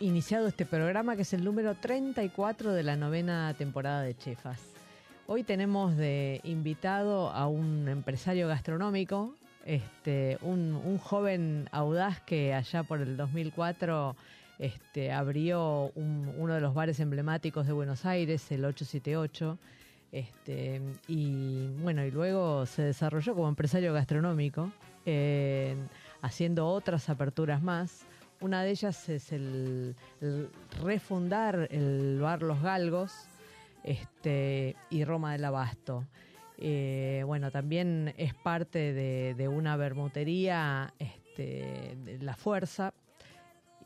Iniciado este programa que es el número 34 de la novena temporada de Chefas. Hoy tenemos de invitado a un empresario gastronómico, este, un, joven audaz que allá por el 2004 este, abrió uno de los bares emblemáticos de Buenos Aires, el 878. Este, y bueno, y luego se desarrolló como empresario gastronómico, haciendo otras aperturas más. Una de ellas es el, refundar el bar Los Galgos este, y Roma del Abasto. Eh, bueno, también es parte de, una bermutería, este, de La Fuerza.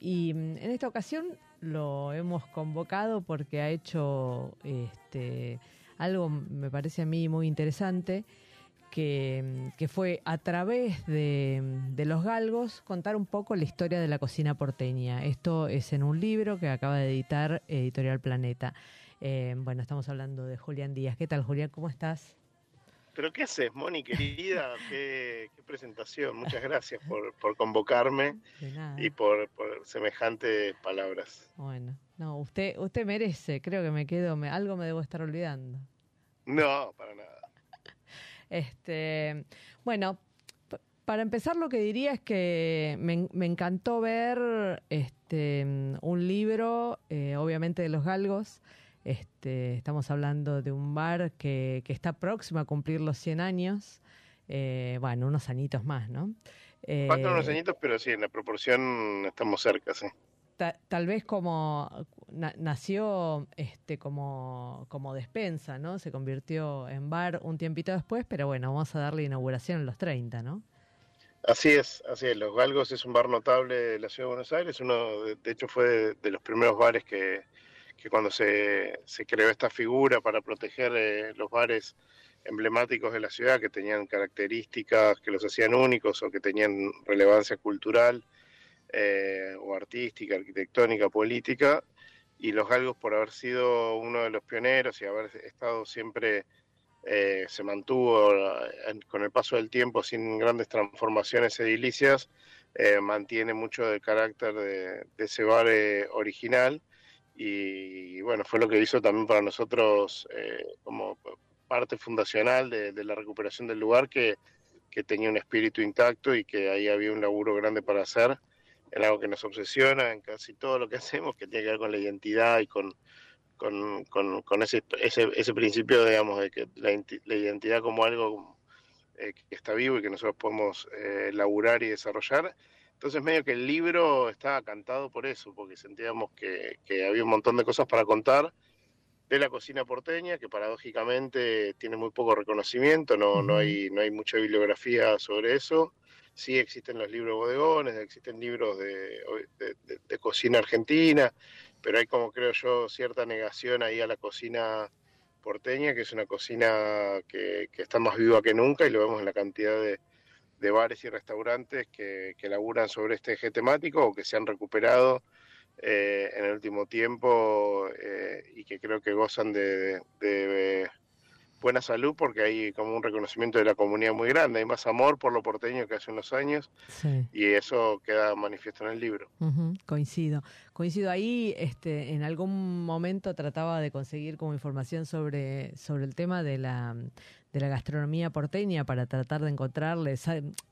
Y mm, en esta ocasión lo hemos convocado porque ha hecho este, algo, me parece a mí, muy interesante que, fue a través de, los galgos contar un poco la historia de la cocina porteña. Esto es en un libro que acaba de editar Editorial Planeta. Eh, bueno, estamos hablando de Julián Díaz. ¿Qué tal, Julián? ¿Cómo estás? ¿Pero qué haces, Moni, querida? qué, presentación. Muchas gracias por, convocarme y por, semejantes palabras. Bueno, no, usted, usted merece. Creo que me quedo, me, algo me debo estar olvidando. No, para nada. Este, bueno, para empezar lo que diría es que me, encantó ver este, un libro, eh, obviamente de los galgos. Este, estamos hablando de un bar que, está próximo a cumplir los 100 años. Eh, bueno, unos añitos más, ¿no? Faltan unos eh, añitos, pero sí, en la proporción estamos cerca, sí tal vez como nació este como, como despensa, ¿no? Se convirtió en bar un tiempito después, pero bueno, vamos a darle inauguración en los 30, ¿no? Así es, así es. Los Galgos es un bar notable de la ciudad de Buenos Aires. Uno, de, hecho, fue de, los primeros bares que, que cuando se, se, creó esta figura para proteger eh, los bares emblemáticos de la ciudad, que tenían características que los hacían únicos o que tenían relevancia cultural, eh, o artística, arquitectónica, política, y los galgos por haber sido uno de los pioneros y haber estado siempre, eh, se mantuvo con el paso del tiempo sin grandes transformaciones edilicias, eh, mantiene mucho del carácter de, ese bar original. Y, bueno, fue lo que hizo también para nosotros como parte fundacional de, de, la recuperación del lugar que, que tenía un espíritu intacto y que ahí había un laburo grande para hacer en algo que nos obsesiona en casi todo lo que hacemos, que tiene que ver con la identidad y con, con, con, ese, ese, ese, principio, digamos, de que la, identidad como algo eh, que está vivo y que nosotros podemos eh, laburar y desarrollar. Entonces medio que el libro estaba cantado por eso, porque sentíamos que, que había un montón de cosas para contar de la cocina porteña, que paradójicamente tiene muy poco reconocimiento, no, no, hay, no hay mucha bibliografía sobre eso sí existen los libros bodegones, existen libros de, cocina argentina, pero hay como creo yo cierta negación ahí a la cocina porteña, que es una cocina que, está más viva que nunca y lo vemos en la cantidad de, bares y restaurantes que, que, laburan sobre este eje temático o que se han recuperado eh, en el último tiempo eh, y que creo que gozan de buena salud porque hay como un reconocimiento de la comunidad muy grande, hay más amor por lo porteño que hace unos años y eso queda manifiesto en el libro. coincido, coincido ahí, este, en algún momento trataba de conseguir como información sobre, sobre el tema de la de la gastronomía porteña para tratar de encontrarle,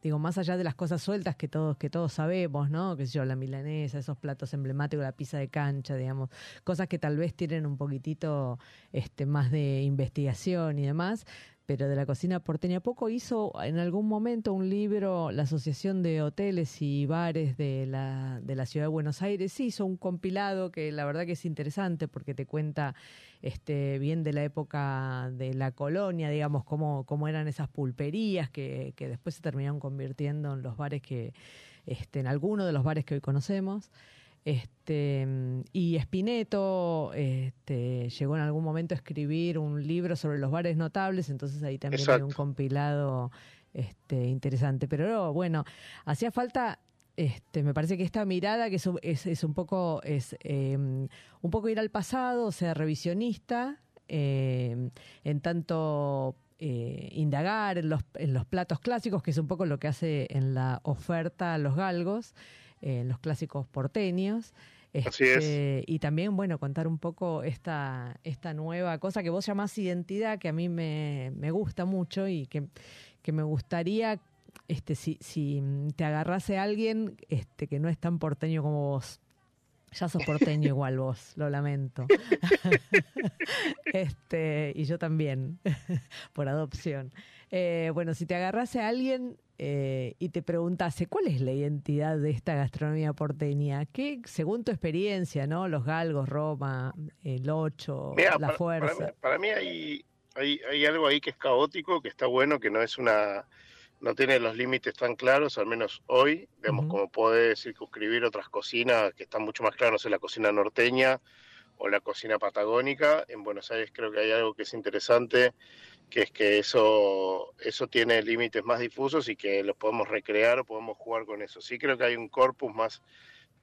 digo, más allá de las cosas sueltas que todos, que todos sabemos, ¿no? Que yo, la milanesa, esos platos emblemáticos, la pizza de cancha, digamos, cosas que tal vez tienen un poquitito este, más de investigación y demás, pero de la cocina porteña poco. Hizo en algún momento un libro, la Asociación de Hoteles y Bares de la, de la Ciudad de Buenos Aires, hizo un compilado que la verdad que es interesante porque te cuenta este, bien de la época de la colonia, digamos, cómo, cómo eran esas pulperías que, que después se terminaron convirtiendo en los bares que, este, en algunos de los bares que hoy conocemos. Este, y Espineto este, llegó en algún momento a escribir un libro sobre los bares notables, entonces ahí también hay un compilado este, interesante. Pero bueno, hacía falta este, me parece que esta mirada que es, es, un poco es em, un poco ir al pasado, ser revisionista, em, en tanto eh, indagar en los, en los platos clásicos, que es un poco lo que hace en la oferta los galgos, eh, los clásicos porteños. Este, y también, bueno, contar un poco esta, esta nueva cosa que vos llamás identidad, que a mí me, me gusta mucho y que, que me gustaría, este, si, si te agarrase alguien este, que no es tan porteño como vos, ya sos porteño igual vos, lo lamento. este, y yo también, por adopción. Eh, bueno, si te agarrase a alguien eh, y te preguntase cuál es la identidad de esta gastronomía porteña, ¿qué, según tu experiencia, ¿no? Los galgos, Roma, el ocho, la fuerza. Para, mí, hay, hay, algo ahí que es caótico, que está bueno, que no es una no tiene los límites tan claros, al menos hoy, digamos, como puede circunscribir otras cocinas que están mucho más claras, en la cocina norteña o la cocina patagónica. En Buenos Aires creo que hay algo que es interesante, que es que eso, eso tiene límites más difusos y que los podemos recrear o podemos jugar con eso. Sí creo que hay un corpus más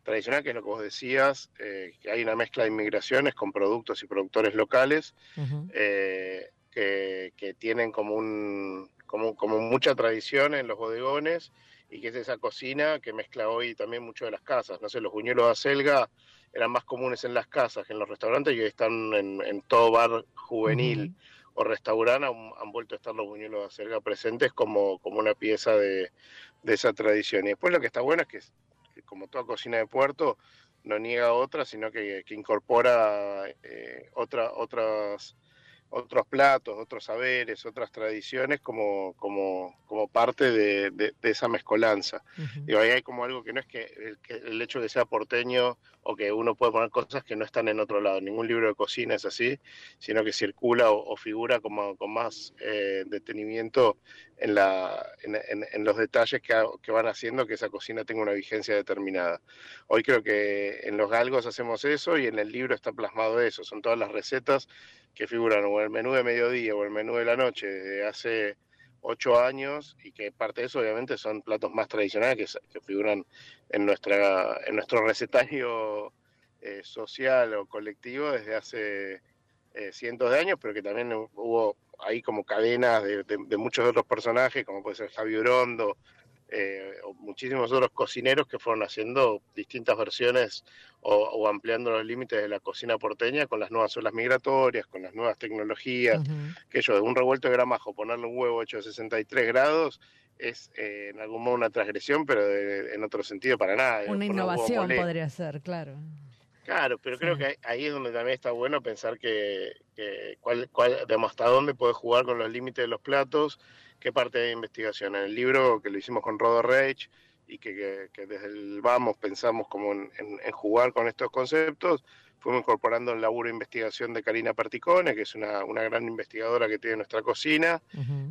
tradicional, que es lo que vos decías, eh, que hay una mezcla de inmigraciones con productos y productores locales eh, que, que, tienen como, un, como, como mucha tradición en los bodegones y que es esa cocina que mezcla hoy también mucho de las casas. No sé, los buñuelos de acelga eran más comunes en las casas que en los restaurantes y hoy están en, todo bar juvenil o restaurante han, vuelto a estar los buñuelos de acelga presentes como, como una pieza de, esa tradición. Y después lo que está bueno es que, como toda cocina de puerto, no niega otra, sino que, incorpora eh, otra, otras otros platos, otros saberes, otras tradiciones como, como, como parte de, de, esa mezcolanza. y ahí hay como algo que no es que el, que el, hecho de que sea porteño o que uno puede poner cosas que no están en otro lado. Ningún libro de cocina es así, sino que circula o, figura como, con más eh, detenimiento en, la, en, en, los detalles que, que, van haciendo que esa cocina tenga una vigencia determinada. Hoy creo que en los galgos hacemos eso y en el libro está plasmado eso. Son todas las recetas que figuran o el menú de mediodía o el menú de la noche de hace ocho años y que parte de eso obviamente son platos más tradicionales que, figuran en nuestra en nuestro recetario eh, social o colectivo desde hace eh, cientos de años, pero que también hubo ahí como cadenas de, de, muchos otros personajes, como puede ser Javier Orondo, eh, muchísimos otros cocineros que fueron haciendo distintas versiones o, ampliando los límites de la cocina porteña con las nuevas olas migratorias, con las nuevas tecnologías, que yo de un revuelto de gramajo ponerle un huevo hecho de 63 grados es eh, en algún modo una transgresión, pero en otro sentido para nada. Una innovación podría ser, claro. Claro, pero creo que ahí es donde también está bueno pensar que, que cuál, cuál, hasta dónde puedes jugar con los límites de los platos, qué parte de investigación. En el libro que lo hicimos con Rodo Reich y que, desde el vamos pensamos como en, jugar con estos conceptos, fuimos incorporando el laburo de investigación de Karina Particone, que es una, una gran investigadora que tiene nuestra cocina,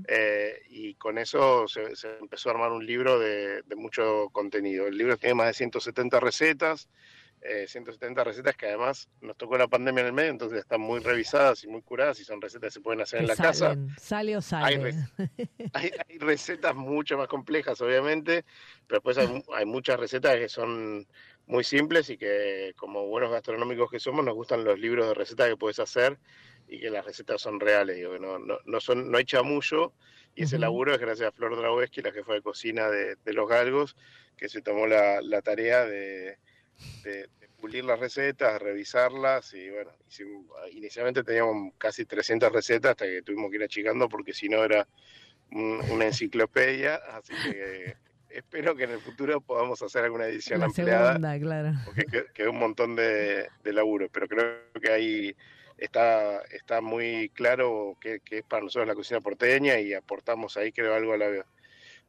eh, y con eso se, empezó a armar un libro de, de mucho contenido. El libro tiene más de 170 recetas, 170 eh, recetas que además nos tocó la pandemia en el medio, entonces están muy revisadas y muy curadas y son recetas que se pueden hacer en la casa. Sale o sale. Hay, recetas mucho más complejas, obviamente, pero después hay, muchas recetas que son muy simples y que como buenos gastronómicos que somos nos gustan los libros de recetas que puedes hacer y que las recetas son reales, digo, que no, no, son, no hay chamullo y ese laburo es gracias a Flor Draweski, la jefa de cocina de, Los Galgos, que se tomó la tarea de de, pulir las recetas, revisarlas y bueno, inicialmente teníamos casi 300 recetas hasta que tuvimos que ir achicando porque si no era una enciclopedia, así que espero que en el futuro podamos hacer alguna edición La ampliada. Segunda, claro. Porque quedó un montón de, de laburo, pero creo que ahí está, está muy claro que, es para nosotros la cocina porteña y aportamos ahí creo algo a la,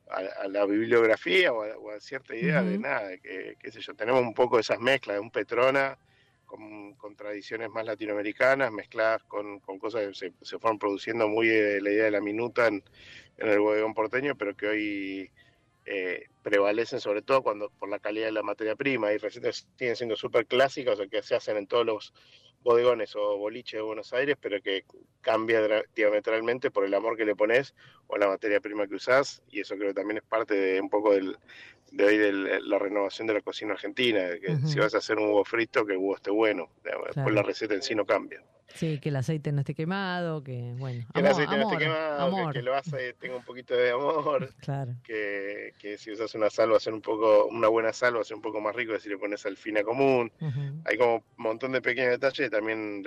a, la bibliografía o a, cierta idea de nada, que, qué sé yo, tenemos un poco esas mezclas de un Petrona con, tradiciones más latinoamericanas, mezcladas con, cosas que se, se, fueron produciendo muy de la idea de la minuta en, en el bodegón porteño, pero que hoy eh, prevalecen sobre todo cuando por la calidad de la materia prima. y recetas siguen siendo súper clásicas o que se hacen en todos los bodegones o boliches de Buenos Aires, pero que cambia diametralmente por el amor que le pones o la materia prima que usás, y eso creo que también es parte de un poco del, de hoy de la renovación de la cocina argentina, que si vas a hacer un huevo frito, que el huevo esté bueno, después la receta en sí no cambia. Sí, que el aceite no esté quemado, que bueno. Que el aceite no esté quemado, que, lo hace tenga un poquito de amor. Claro. Que, que si usas una sal va a ser un poco, una buena sal va a ser un poco más rico si le pones alfina común. Hay como un montón de pequeños detalles, también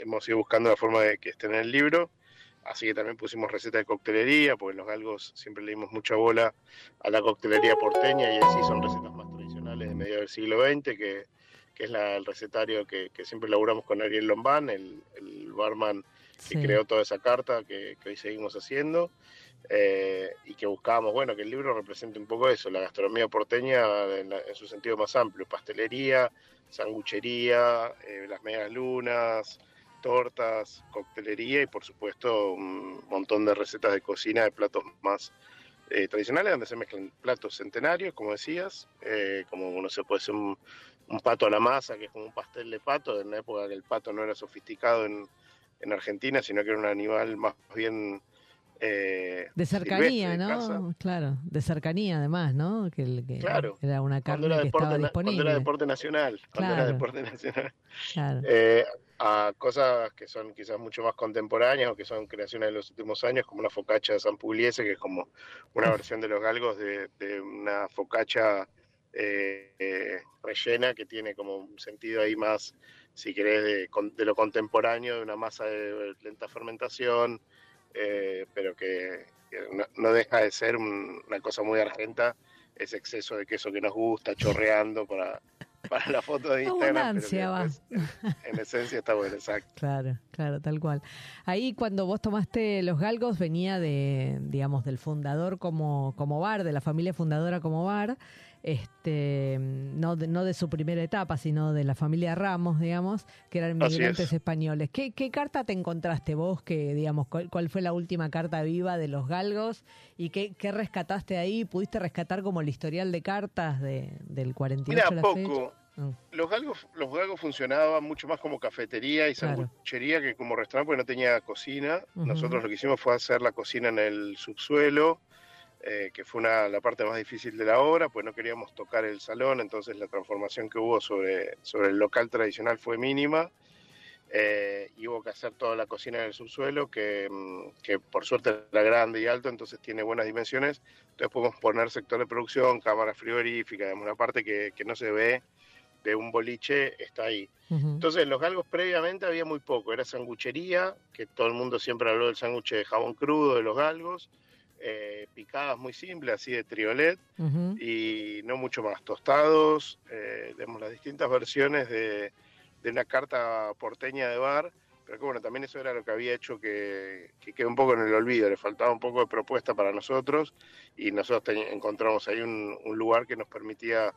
hemos ido buscando la forma de que esté en el libro. Así que también pusimos receta de coctelería, porque los galgos siempre le dimos mucha bola a la coctelería porteña y así son recetas más tradicionales de medio del siglo XX que que es el recetario que, siempre laburamos con Ariel Lombán, el, barman que creó toda esa carta que, hoy seguimos haciendo, eh, y que buscábamos, bueno, que el libro represente un poco eso, la gastronomía porteña en, su sentido más amplio, pastelería, sanguchería, eh, las medias lunas, tortas, coctelería y por supuesto un montón de recetas de cocina de platos más eh, tradicionales donde se mezclan platos centenarios, como decías, como uno se puede hacer un, un pato a la masa, que es como un pastel de pato, en una época que el pato no era sofisticado en, en Argentina, sino que era un animal más bien... Eh, de cercanía, ¿no? Claro, de cercanía además, ¿no? Que, el, que claro. era una carne que estaba disponible. Cuando era deporte nacional. Cuando era deporte nacional. Claro. Eh, a cosas que son quizás mucho más contemporáneas o que son creaciones de los últimos años, como una focacha de San Pugliese, que es como una versión de los galgos de, de una focacha eh, rellena que tiene como un sentido ahí más, si querés, de, lo contemporáneo, de una masa de lenta fermentación, eh, pero que, no, deja de ser una cosa muy argenta, ese exceso de queso que nos gusta, chorreando para, para la foto de Instagram. en, esencia está bueno, exacto. Claro, claro, tal cual. Ahí cuando vos tomaste los galgos venía de, digamos, del fundador como, como bar, de la familia fundadora como bar este, no, de, no de su primera etapa, sino de la familia Ramos, digamos, que eran migrantes españoles. ¿Qué, ¿Qué, carta te encontraste vos? Que, digamos, cuál, fue la última carta viva de los galgos? ¿Y qué, qué rescataste ahí? ¿Pudiste rescatar como el historial de cartas de, del 48 Mira, poco. Los galgos, los galgos funcionaban mucho más como cafetería y sanguchería que como restaurante porque no tenía cocina. Nosotros lo que hicimos fue hacer la cocina en el subsuelo, eh, que fue una, la parte más difícil de la obra, pues no queríamos tocar el salón, entonces la transformación que hubo sobre, sobre el local tradicional fue mínima. Eh, y hubo que hacer toda la cocina en el subsuelo, que, mm, que, por suerte era grande y alto, entonces tiene buenas dimensiones. Entonces podemos poner sector de producción, cámara frigorífica, una parte que, que, no se ve de un boliche está ahí. Entonces, los galgos previamente había muy poco, era sanguchería, que todo el mundo siempre habló del sándwich de jabón crudo de los galgos, eh, picadas muy simples, así de triolet, y no mucho más. Tostados, eh, las distintas versiones de, una carta porteña de bar, pero que bueno, también eso era lo que había hecho que, que quedó un poco en el olvido, le faltaba un poco de propuesta para nosotros, y nosotros encontramos ahí un, lugar que nos permitía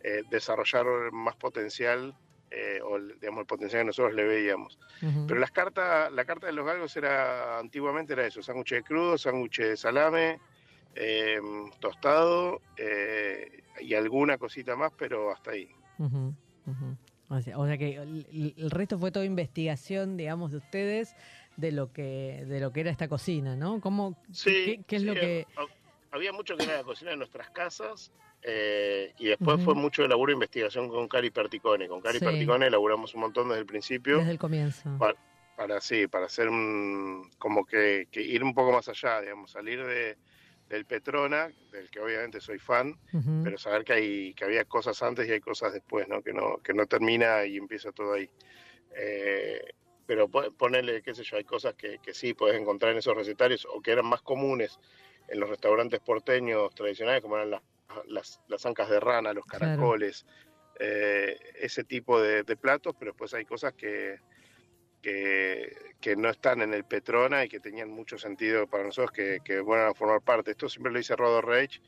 eh, desarrollar más potencial eh, o digamos el potencial que nosotros le veíamos. Pero las cartas, la carta de los galgos era antiguamente era eso, sándwich de crudo, sándwich de salame, em, tostado eh, y alguna cosita más, pero hasta ahí. O, sea, que el, resto fue toda investigación, digamos, de ustedes de lo que de lo que era esta cocina, ¿no? ¿Cómo, sí, qué, es lo que había mucho que era la cocina de nuestras casas eh, y después fue mucho de laburo de investigación con Cari Perticone. Con Cari Perticone elaboramos un montón desde el principio. Desde el comienzo. Para, sí, para hacer un, como que, ir un poco más allá, digamos, salir de, del Petrona, del que obviamente soy fan, pero saber que hay que había cosas antes y hay cosas después, ¿no? Que no que no termina y empieza todo ahí. Eh, pero ponerle, qué sé yo, hay cosas que, que sí puedes encontrar en esos recetarios o que eran más comunes en los restaurantes porteños tradicionales, como eran las, las, las ancas de rana, los caracoles, eh, ese tipo de, platos, pero pues hay cosas que, que, no están en el Petrona y que tenían mucho sentido para nosotros que, que van a formar parte. Esto siempre lo dice Rodo Reich,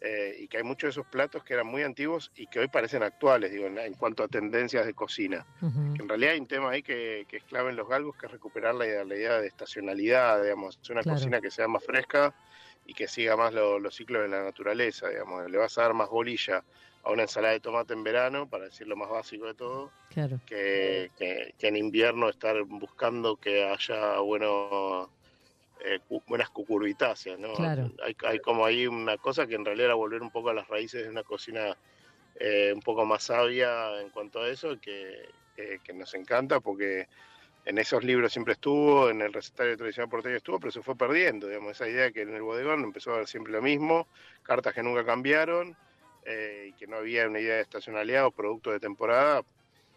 eh, y que hay muchos de esos platos que eran muy antiguos y que hoy parecen actuales, digo, en, cuanto a tendencias de cocina. En realidad hay un tema ahí que, es clave en los galgos, que es recuperar la, idea de estacionalidad, digamos, una cocina que sea más fresca y que siga más los ciclos de la naturaleza, digamos. Le vas a dar más bolilla a una ensalada de tomate en verano, para decir lo más básico de todo, que, que, en invierno estar buscando que haya bueno eh, buenas cucurbitáceas, ¿no? Hay, como ahí una cosa que en realidad era volver un poco a las raíces de una cocina eh, un poco más sabia en cuanto a eso, que, que, nos encanta porque en esos libros siempre estuvo, en el recetario tradicional porteño estuvo, pero se fue perdiendo, digamos, esa idea que en el bodegón empezó a ver siempre lo mismo, cartas que nunca cambiaron, eh, y que no había una idea de estacionalidad o producto de temporada,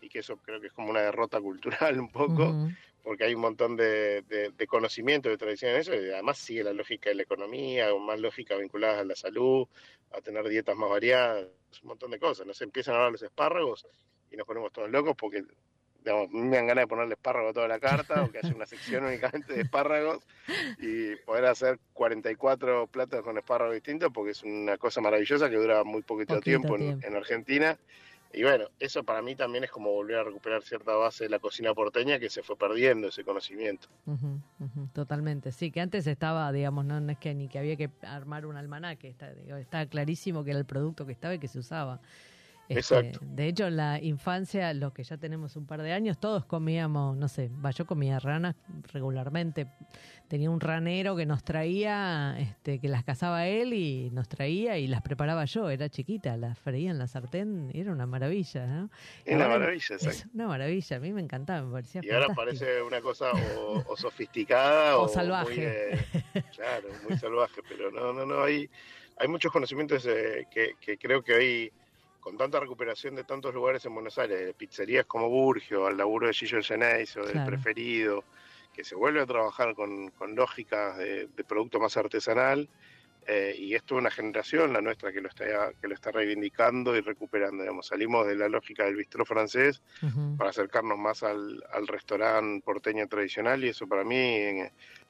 y que eso creo que es como una derrota cultural un poco, porque hay un montón de, de, conocimiento, de tradición en eso, y además sigue la lógica de la economía, o más lógica vinculada a la salud, a tener dietas más variadas, un montón de cosas. Nos empiezan a hablar los espárragos y nos ponemos todos locos porque digamos, me dan ganas de ponerle espárrago a toda la carta o que haya una sección únicamente de espárragos y poder hacer 44 platos con espárragos distintos porque es una cosa maravillosa que dura muy poquito, tiempo, en Argentina y bueno, eso para mí también es como volver a recuperar cierta base de la cocina porteña que se fue perdiendo ese conocimiento. totalmente, sí, que antes estaba, digamos, no, es que ni que había que armar un almanaque, está, está clarísimo que era el producto que estaba y que se usaba. Este, de hecho, en la infancia, los que ya tenemos un par de años, todos comíamos, no sé, yo comía ranas regularmente. Tenía un ranero que nos traía, este, que las cazaba él y nos traía y las preparaba yo. Era chiquita, las freía en la sartén, era una maravilla, ¿no? Era una maravilla, Es una maravilla, a mí me encantaba, me parecía Y ahora parece una cosa o, sofisticada o, salvaje. claro, muy salvaje, pero no, no, no, hay, hay muchos conocimientos que, que creo que hoy con tanta recuperación de tantos lugares en Buenos Aires, de pizzerías como Burgio, al laburo de Gillo Genéis o del preferido, que se vuelve a trabajar con, lógicas de, producto más artesanal, eh, y esto es una generación, la nuestra, que lo está, que lo está reivindicando y recuperando. Digamos. Salimos de la lógica del bistró francés para acercarnos más al, restaurante porteño tradicional, y eso para mí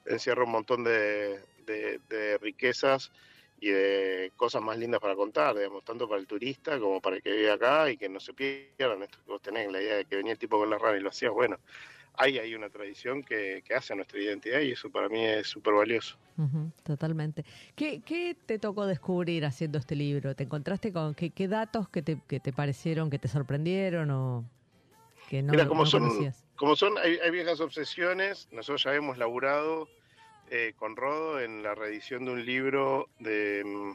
encierra un montón de, de riquezas y de cosas más lindas para contar, digamos, tanto para el turista como para el que vive acá y que no se pierdan esto que vos tenés, la idea de que venía el tipo con la rana y lo hacías, bueno, hay ahí una tradición que, que hace a nuestra identidad y eso para mí es súper valioso. totalmente. ¿Qué, ¿Qué, te tocó descubrir haciendo este libro? ¿Te encontraste con qué, qué datos que te, que te parecieron, que te sorprendieron o que no, Mira, como son? Como son, hay, hay viejas obsesiones, nosotros ya hemos laburado eh, con Rodo en la reedición de un libro de, mm,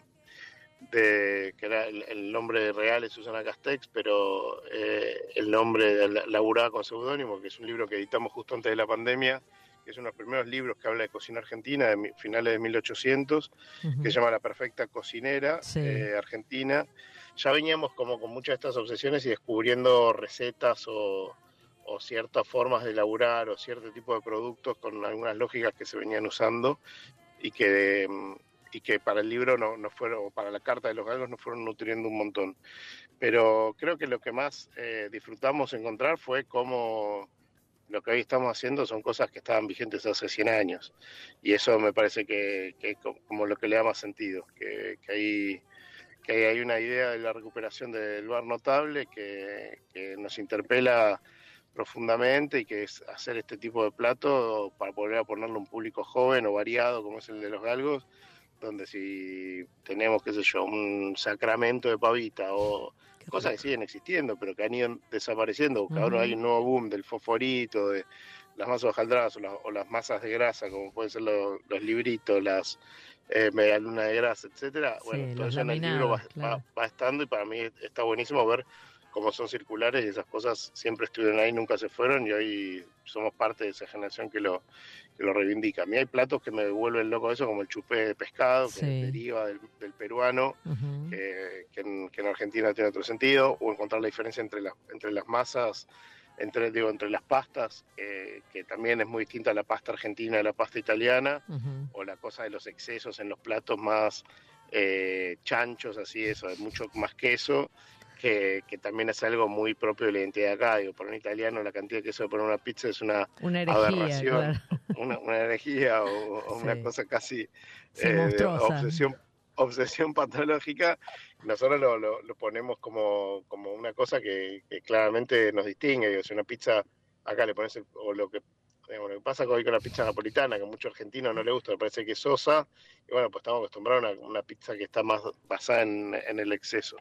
de que era el, nombre real es Susana Castex, pero eh, el nombre laburaba con seudónimo, que es un libro que editamos justo antes de la pandemia, que es uno de los primeros libros que habla de cocina argentina de finales de 1800, que se llama La Perfecta Cocinera eh, Argentina. Ya veníamos como con muchas de estas obsesiones y descubriendo recetas o, o ciertas formas de elaborar o cierto tipo de productos con algunas lógicas que se venían usando y que, y que para el libro no, no fueron, o para la carta de los galgos no fueron nutriendo un montón. Pero creo que lo que más eh, disfrutamos encontrar fue cómo lo que hoy estamos haciendo son cosas que estaban vigentes hace 100 años. Y eso me parece que, que como lo que le da más sentido, que, que hay que hay una idea de la recuperación del bar notable que, que nos interpela profundamente y que es hacer este tipo de plato para volver a ponerlo a un público joven o variado como es el de los galgos, donde si tenemos, qué sé yo, un sacramento de pavita o cosas que siguen existiendo, pero que han ido desapareciendo, que ahora hay un nuevo boom del fosforito, de las masas hojaldradas o, las masas de grasa, como pueden ser los, libritos, las eh, luna de grasa, etcétera. bueno, todo eso en el libro va, va, estando y para mí está buenísimo ver como son circulares y esas cosas siempre estuvieron ahí, nunca se fueron y hoy somos parte de esa generación que lo, que lo reivindica. A mí hay platos que me vuelven loco eso, como el chupé de pescado, que deriva del, peruano, que, en, Argentina tiene otro sentido, o encontrar la diferencia entre, las entre las masas, entre, digo, entre las pastas, eh, que también es muy distinta a la pasta argentina de la pasta italiana, o la cosa de los excesos en los platos más eh, chanchos, así eso, de mucho más queso que, también es algo muy propio de la identidad de acá. Digo, para un italiano la cantidad de queso de poner una pizza es una, aberración, una, una, herejía o, una cosa casi eh, de obsesión, obsesión patológica. Nosotros lo, lo, ponemos como, como una cosa que, claramente nos distingue. Digo, si una pizza acá le pones, o lo que lo que pasa hoy con la pizza napolitana, que a muchos argentinos no le gusta, me parece que es sosa, y bueno, pues estamos acostumbrados a una, pizza que está más basada en, en el exceso.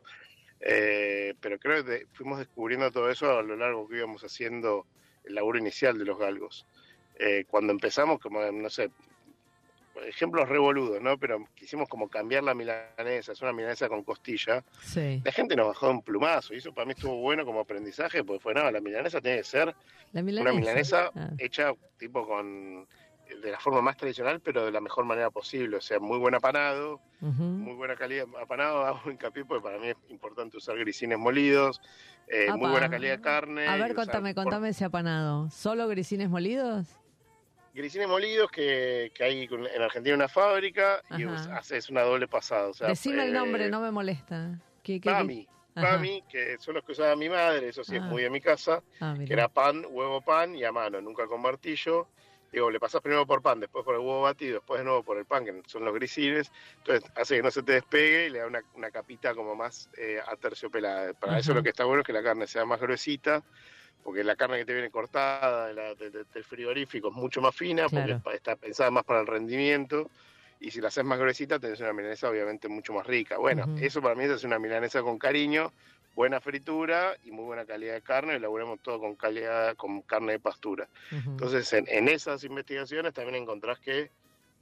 Eh, pero creo que fuimos descubriendo todo eso a lo largo que íbamos haciendo el laburo inicial de los galgos. Eh, cuando empezamos, como, no sé, ejemplos revoludos, ¿no? Pero quisimos como cambiar la milanesa, es una milanesa con costilla. La gente nos bajó un plumazo y eso para mí estuvo bueno como aprendizaje, porque fue, nada, la milanesa tiene que ser una milanesa ah. hecha tipo con de la forma más tradicional, pero de la mejor manera posible. O sea, muy buen apanado, muy buena calidad apanado, hago hincapié porque para mí es importante usar grisines molidos, eh, muy buena calidad de carne. A ver, contame, contame ese apanado. ¿Solo grisines molidos? Grisines molidos que, que hay en Argentina una fábrica y haces una doble pasada. O sea, Decime el nombre, eh, no me molesta. ¿Qué, Pami, Pami, que son los que usaba mi madre, eso sí es ah. muy de mi casa, ah, que era pan, huevo pan y a mano, nunca con martillo digo, le pasas primero por pan, después por el huevo batido, después de nuevo por el pan, que son los grisines, entonces hace que no se te despegue y le da una, capita como más eh, aterciopelada. Para eso lo que está bueno es que la carne sea más gruesita, porque la carne que te viene cortada del frigorífico es mucho más fina, porque está pensada más para el rendimiento, y si la haces más gruesita tenés una milanesa obviamente mucho más rica. Bueno, eso para mí es una milanesa con cariño, buena fritura y muy buena calidad de carne, y elaboramos todo con calidad, con carne de pastura. Entonces, en, esas investigaciones también encontrás que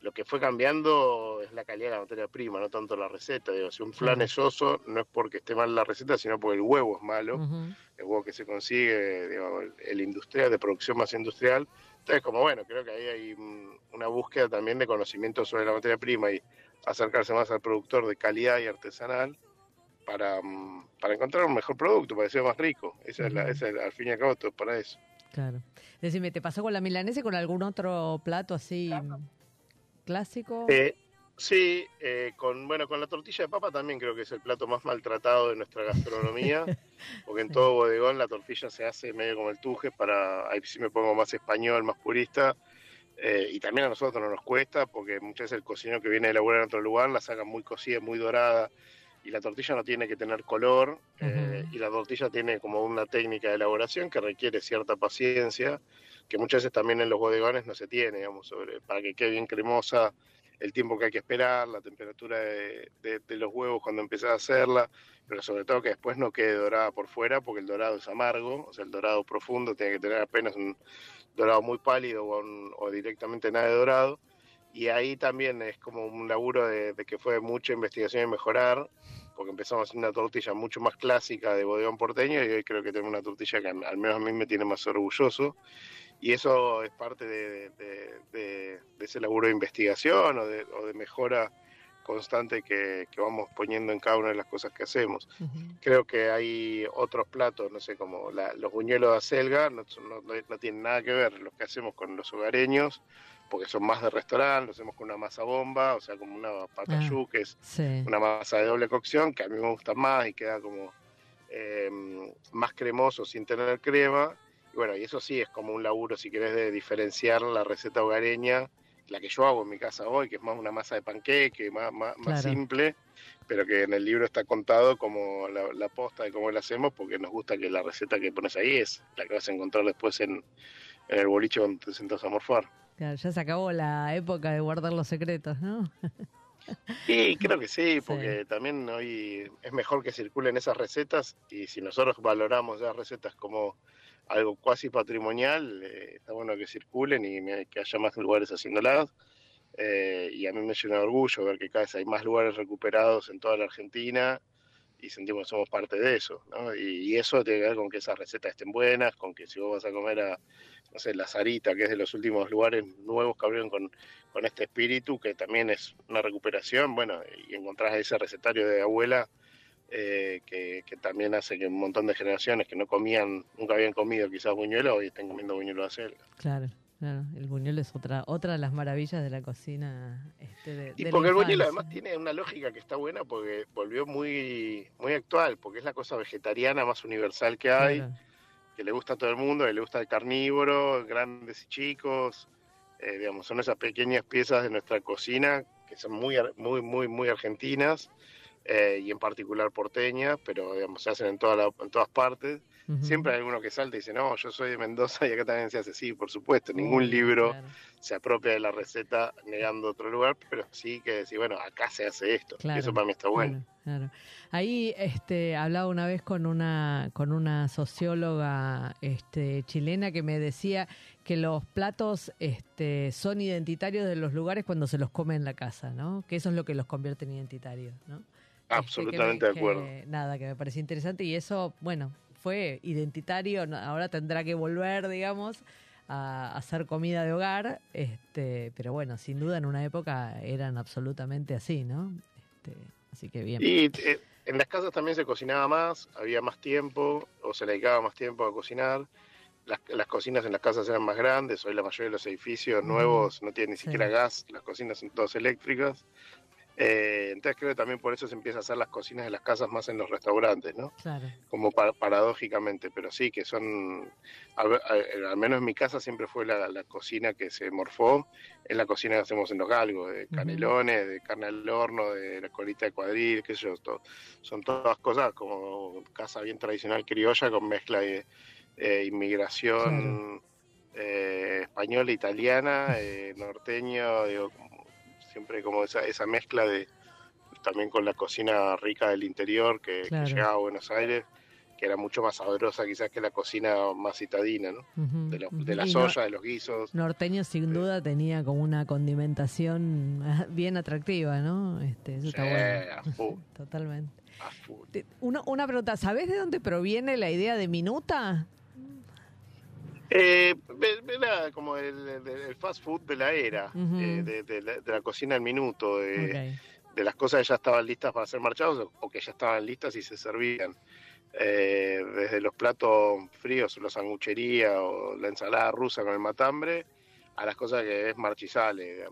lo que fue cambiando es la calidad de la materia prima, no tanto la receta. Digo, si un flan es soso, no es porque esté mal la receta, sino porque el huevo es malo. El huevo que se consigue, digo, el industrial, de producción más industrial. Entonces, como bueno, creo que ahí hay una búsqueda también de conocimiento sobre la materia prima y acercarse más al productor de calidad y artesanal para, mm, para encontrar un mejor producto, para que sea más rico. Esa es, la, al fin y al cabo, todo para eso. Claro. Decime, ¿te pasó con la milanesa y con algún otro plato así clásico? Eh, sí, eh, con bueno con la tortilla de papa también creo que es el plato más maltratado de nuestra gastronomía, porque en todo bodegón la tortilla se hace medio como el tuje, para ahí sí me pongo más español, más purista. Eh, y también a nosotros no nos cuesta, porque muchas veces el cocinero que viene a elaborar en otro lugar la saca muy cocida, muy dorada, y la tortilla no tiene que tener color eh, y la tortilla tiene como una técnica de elaboración que requiere cierta paciencia que muchas veces también en los bodegones no se tiene, digamos, sobre, para que quede bien cremosa, el tiempo que hay que esperar, la temperatura de, los huevos cuando empezás a hacerla, pero sobre todo que después no quede dorada por fuera, porque el dorado es amargo, o sea, el dorado profundo tiene que tener apenas un dorado muy pálido o, o directamente nada de dorado y ahí también es como un laburo de, que fue mucha investigación y mejorar, porque empezamos hacer una tortilla mucho más clásica de bodegón porteño y hoy creo que tenemos una tortilla que al menos a mí me tiene más orgulloso. Y eso es parte de, ese laburo de investigación o de, mejora constante que, vamos poniendo en cada una de las cosas que hacemos. Creo que hay otros platos, no sé, como los buñuelos de acelga, no, no, tienen nada que ver lo que hacemos con los hogareños, porque son más de restaurante, lo hacemos con una masa bomba, o sea, como una patayú, ah, que es una masa de doble cocción, que a mí me gusta más y queda como em, más cremoso sin tener crema. Y bueno, y eso sí es como un laburo, si querés, de diferenciar la receta hogareña, la que yo hago en mi casa hoy, que es más una masa de panqueque, más, más, simple, pero que en el libro está contado como la, posta de cómo la hacemos, porque nos gusta que la receta que pones ahí es la que vas a encontrar después en, en el boliche cuando te sentas a morfar ya se acabó la época de guardar los secretos, ¿no? Sí, creo que sí, porque también hoy es mejor que circulen esas recetas y si nosotros valoramos esas recetas como algo cuasi patrimonial, eh, está bueno que circulen y que haya más lugares haciéndolas. Eh, y a mí me llena de orgullo ver que cada vez hay más lugares recuperados en toda la Argentina y sentimos que somos parte de eso, ¿no? Y, eso tiene que ver con que esas recetas estén buenas, con que si vos vas a comer a, no sé, la Sarita, que es de los últimos lugares nuevos que abrieron con, con este espíritu, que también es una recuperación, bueno, y encontrás ese recetario de abuela eh, que, también hace que un montón de generaciones que no comían, nunca habían comido quizás buñuelo, hoy estén comiendo buñuelo de acelga. Claro. Claro, el buñuelo es otra otra de las maravillas de la cocina. Este, de, y porque el buñuelo además tiene una lógica que está buena porque volvió muy muy actual, porque es la cosa vegetariana más universal que hay, que le gusta a todo el mundo, que le gusta el carnívoro, grandes y chicos, eh, digamos, son esas pequeñas piezas de nuestra cocina que son muy muy muy muy argentinas eh, y en particular porteñas, pero digamos se hacen en, toda en todas partes Siempre hay alguno que salta y dice, no, yo soy de Mendoza y acá también se hace, sí, por supuesto, ningún libro se apropia de la receta negando otro lugar, pero sí que decir, bueno, acá se hace esto, eso para mí está bueno. Ahí este, hablaba una vez con una, con una socióloga este, chilena que me decía que los platos este, son identitarios de los lugares cuando se los come en la casa, ¿no? Que eso es lo que los convierte en identitarios, ¿no? Este, Absolutamente de acuerdo. nada, que me parecía interesante y eso, bueno, fue identitario, ahora tendrá que volver, digamos, a hacer comida de hogar, este, pero bueno, sin duda en una época eran absolutamente así, ¿no? Este, así que bien. Y eh, en las casas también se cocinaba más, había más tiempo, o se le dedicaba más tiempo a cocinar. Las, las cocinas en las casas eran más grandes, hoy la mayoría de los edificios nuevos no tienen ni siquiera gas, las cocinas son todas eléctricas. Eh, entonces creo que también por eso se empieza a hacer las cocinas de las casas más en los restaurantes, ¿no? Claro. Como paradójicamente, pero sí que son, al, menos en mi casa siempre fue la, cocina que se morfó, es la cocina que hacemos en los galgos, de canelones, de carne al horno, de la colita de cuadril, qué sé yo, son todas cosas como casa bien tradicional criolla con mezcla de inmigración eh, española, italiana, eh, norteño, digo, siempre como esa, esa mezcla de también con la cocina rica del interior que, llegaba a Buenos Aires, que era mucho más sabrosa quizás que la cocina más citadina, ¿no? de, de, la soya, de los guisos. Norteño sin duda tenía como una condimentación bien atractiva, ¿no? Este, eso está bueno. Totalmente. Una, una pregunta, ¿sabes de dónde proviene la idea de minuta? Eh, era como el, fast food de la era, eh, de, la, cocina al minuto, de, las cosas que ya estaban listas para ser marchados o que ya estaban listas y se servían. Eh, desde los platos fríos, la sanguchería o la ensalada rusa con el matambre, a las cosas que es marchizale,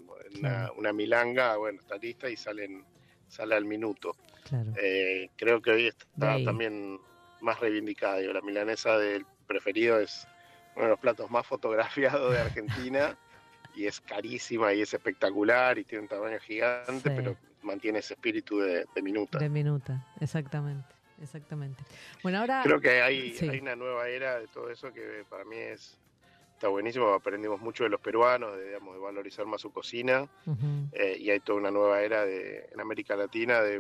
una, milanga, bueno, está lista y salen, sale al minuto. Eh, creo que hoy está también más reivindicada, la milanesa del preferido es uno de los platos más fotografiados de Argentina y es carísima y es espectacular y tiene un tamaño gigante, pero mantiene ese espíritu de, minuta. De minuta, exactamente. Exactamente. Bueno, ahora. Creo que hay, hay una nueva era de todo eso que para mí es está buenísimo. Aprendimos mucho de los peruanos, de, digamos, de valorizar más su cocina. Eh, y hay toda una nueva era de, en América Latina de,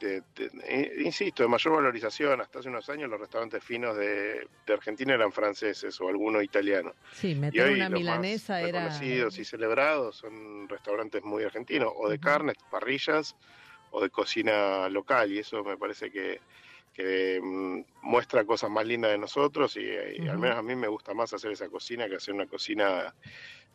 mm, eh, insisto, de mayor valorización. Hasta hace unos años los restaurantes finos de, Argentina eran franceses o algunos italianos. Sí, meter una milanesa era... Reconocidos y celebrados son restaurantes muy argentinos, o de carnes, parrillas, o de cocina local, y eso me parece que, mm, muestra cosas más lindas de nosotros, y, al menos a mí me gusta más hacer esa cocina que hacer una cocina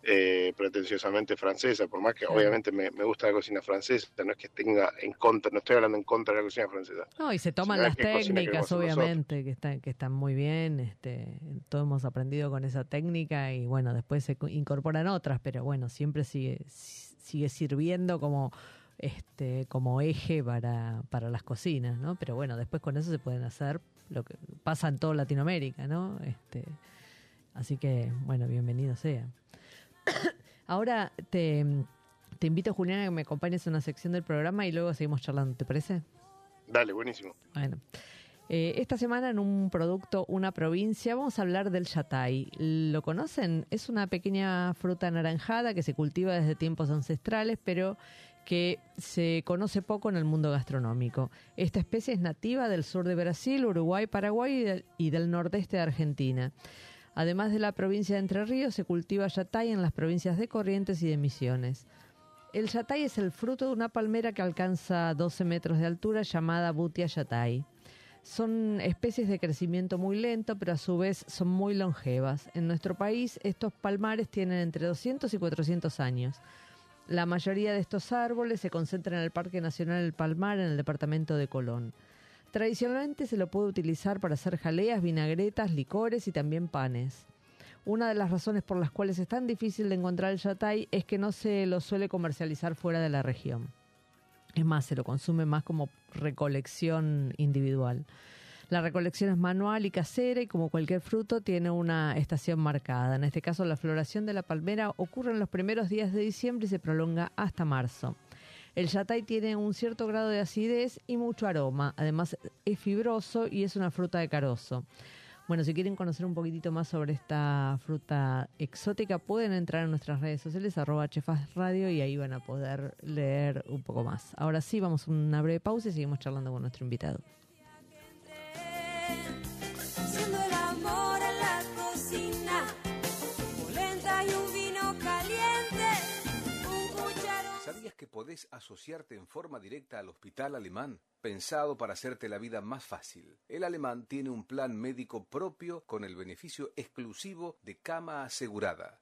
eh, pretenciosamente francesa, por más que obviamente me, gusta la cocina francesa, no es que tenga en contra, no estoy hablando en contra de la cocina francesa. No, y se toman las técnicas, obviamente, que están, que están muy bien, este, todos hemos aprendido con esa técnica y bueno, después se incorporan otras, pero bueno, siempre sigue, sigue sirviendo como este como eje para, para las cocinas, ¿no? Pero bueno, después con eso se pueden hacer lo que pasa en toda Latinoamérica, ¿no? Este, así que, bueno, bienvenido sea. Ahora te, te invito, Juliana, a que me acompañes en una sección del programa y luego seguimos charlando, ¿te parece? Dale, buenísimo. Bueno. Eh, esta semana en un producto Una provincia vamos a hablar del yatay. ¿Lo conocen? Es una pequeña fruta anaranjada que se cultiva desde tiempos ancestrales, pero que se conoce poco en el mundo gastronómico. Esta especie es nativa del sur de Brasil, Uruguay, Paraguay y del nordeste de Argentina. Además de la provincia de Entre Ríos, se cultiva yatay en las provincias de Corrientes y de Misiones. El yatay es el fruto de una palmera que alcanza 12 metros de altura llamada Butia yatay. Son especies de crecimiento muy lento, pero a su vez son muy longevas. En nuestro país estos palmares tienen entre 200 y 400 años. La mayoría de estos árboles se concentran en el Parque Nacional El Palmar en el departamento de Colón. Tradicionalmente se lo puede utilizar para hacer jaleas, vinagretas, licores y también panes. Una de las razones por las cuales es tan difícil de encontrar el yatay es que no se lo suele comercializar fuera de la región. Es más, se lo consume más como recolección individual. La recolección es manual y casera y como cualquier fruto tiene una estación marcada. En este caso la floración de la palmera ocurre en los primeros días de diciembre y se prolonga hasta marzo. El yatay tiene un cierto grado de acidez y mucho aroma. Además es fibroso y es una fruta de carozo. Bueno, si quieren conocer un poquitito más sobre esta fruta exótica, pueden entrar en nuestras redes sociales, arroba y ahí van a poder leer un poco más. Ahora sí, vamos a una breve pausa y seguimos charlando con nuestro invitado. Podés asociarte en forma directa al hospital alemán? pensado para hacerte la vida más fácil. El alemán tiene un plan médico propio con el beneficio exclusivo de cama asegurada,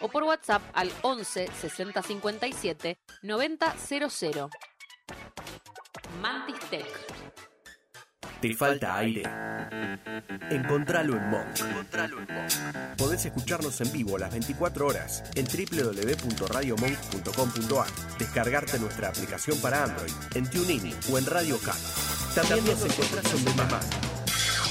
o por WhatsApp al 11 60 57 90 00. Mantis Tech. ¿Te falta aire? Encontralo en Monk. Podés escucharnos en vivo las 24 horas en www.radiomonk.com.ar, descargarte nuestra aplicación para Android, en TuneIn o en Radio Cat. También nos encontrás en Mamá,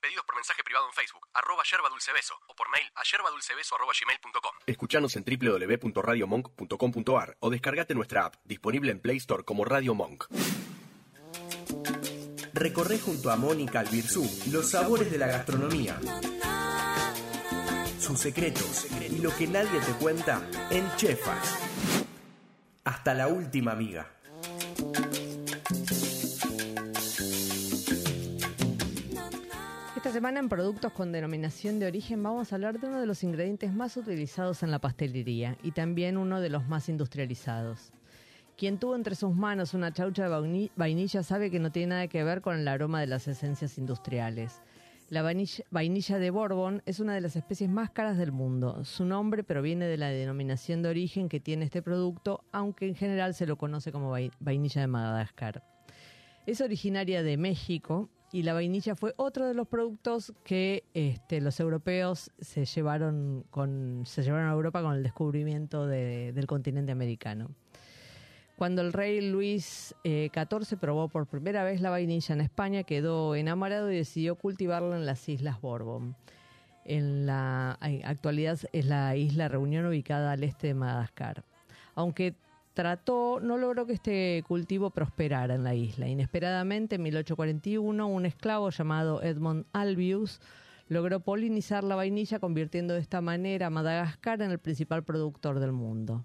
Pedidos por mensaje privado en Facebook, arroba yerba dulce beso, o por mail a yerbadulcebeso arroba gmail.com. Escuchanos en www.radiomonk.com.ar o descargate nuestra app, disponible en Play Store como Radio Monk. Recorre junto a Mónica Albirzú los sabores de la gastronomía, sus secretos y lo que nadie te cuenta en Chefas. Hasta la última amiga. Esta semana en Productos con Denominación de Origen vamos a hablar de uno de los ingredientes más utilizados en la pastelería y también uno de los más industrializados. Quien tuvo entre sus manos una chaucha de vainilla sabe que no tiene nada que ver con el aroma de las esencias industriales. La vainilla, vainilla de Bourbon es una de las especies más caras del mundo. Su nombre proviene de la denominación de origen que tiene este producto, aunque en general se lo conoce como vainilla de Madagascar. Es originaria de México y la vainilla fue otro de los productos que este, los europeos se llevaron, con, se llevaron a Europa con el descubrimiento de- del continente americano. Cuando el rey Luis XIV probó por primera vez la vainilla en España, quedó enamorado y decidió cultivarla en las Islas Bourbon. En la ay, actualidad es la isla Reunión ubicada al este de Madagascar. Aunque trató, no logró que este cultivo prosperara en la isla. Inesperadamente, en 1841, un esclavo llamado Edmond Albius logró polinizar la vainilla, convirtiendo de esta manera a Madagascar en el principal productor del mundo.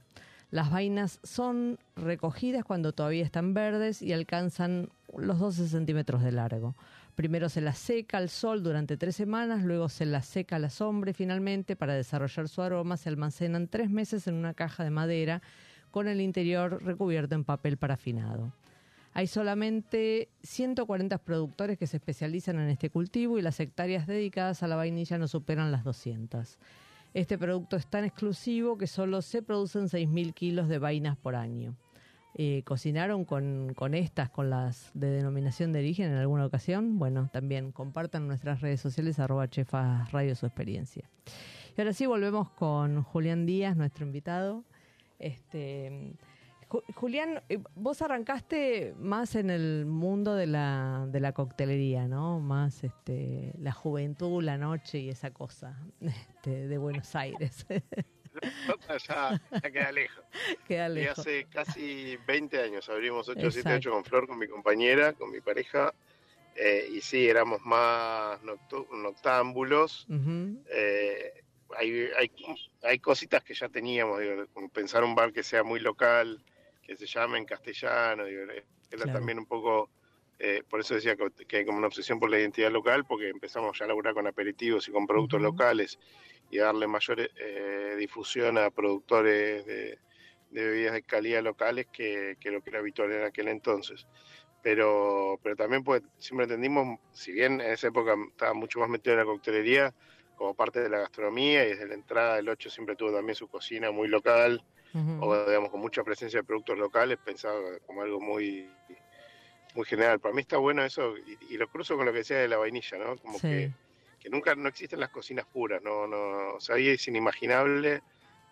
Las vainas son recogidas cuando todavía están verdes y alcanzan los 12 centímetros de largo. Primero se las seca al sol durante tres semanas, luego se las seca a la sombra y finalmente, para desarrollar su aroma, se almacenan tres meses en una caja de madera con el interior recubierto en papel parafinado. Hay solamente 140 productores que se especializan en este cultivo y las hectáreas dedicadas a la vainilla no superan las 200. Este producto es tan exclusivo que solo se producen 6.000 kilos de vainas por año. Eh, ¿Cocinaron con, con, estas, con las de denominación de origen en alguna ocasión? Bueno, también compartan nuestras redes sociales arroba chefas su experiencia. Y ahora sí volvemos con Julián Díaz, nuestro invitado. Este, Julián, eh, vos arrancaste más en el mundo de la, de la coctelería, ¿no? Más este, la juventud, la noche y esa cosa este, de Buenos Aires. ya, queda lejos. Queda Y hace casi 20 años abrimos 878 con Flor, con mi compañera, con mi pareja. Eh, y sí, éramos más noctámbulos. eh, hay, hay, hay, cositas que ya teníamos, digo, como pensar un bar que sea muy local, que se llame en castellano, digo, era claro. también un poco, eh, por eso decía que, que, hay como una obsesión por la identidad local, porque empezamos ya a laburar con aperitivos y con productos uh -huh. locales y darle mayor eh, difusión a productores de, de, bebidas de calidad locales que, que, lo que era habitual en aquel entonces. Pero, pero también pues, siempre entendimos, si bien en esa época estaba mucho más metido en la coctelería, como parte de la gastronomía y desde la entrada del 8 siempre tuvo también su cocina muy local uh -huh. o digamos con mucha presencia de productos locales, pensaba como algo muy muy general. Para mí está bueno eso y, y lo cruzo con lo que decía de la vainilla, ¿no? Como sí. que, que, nunca no existen las cocinas puras, no no, o sea, ahí es inimaginable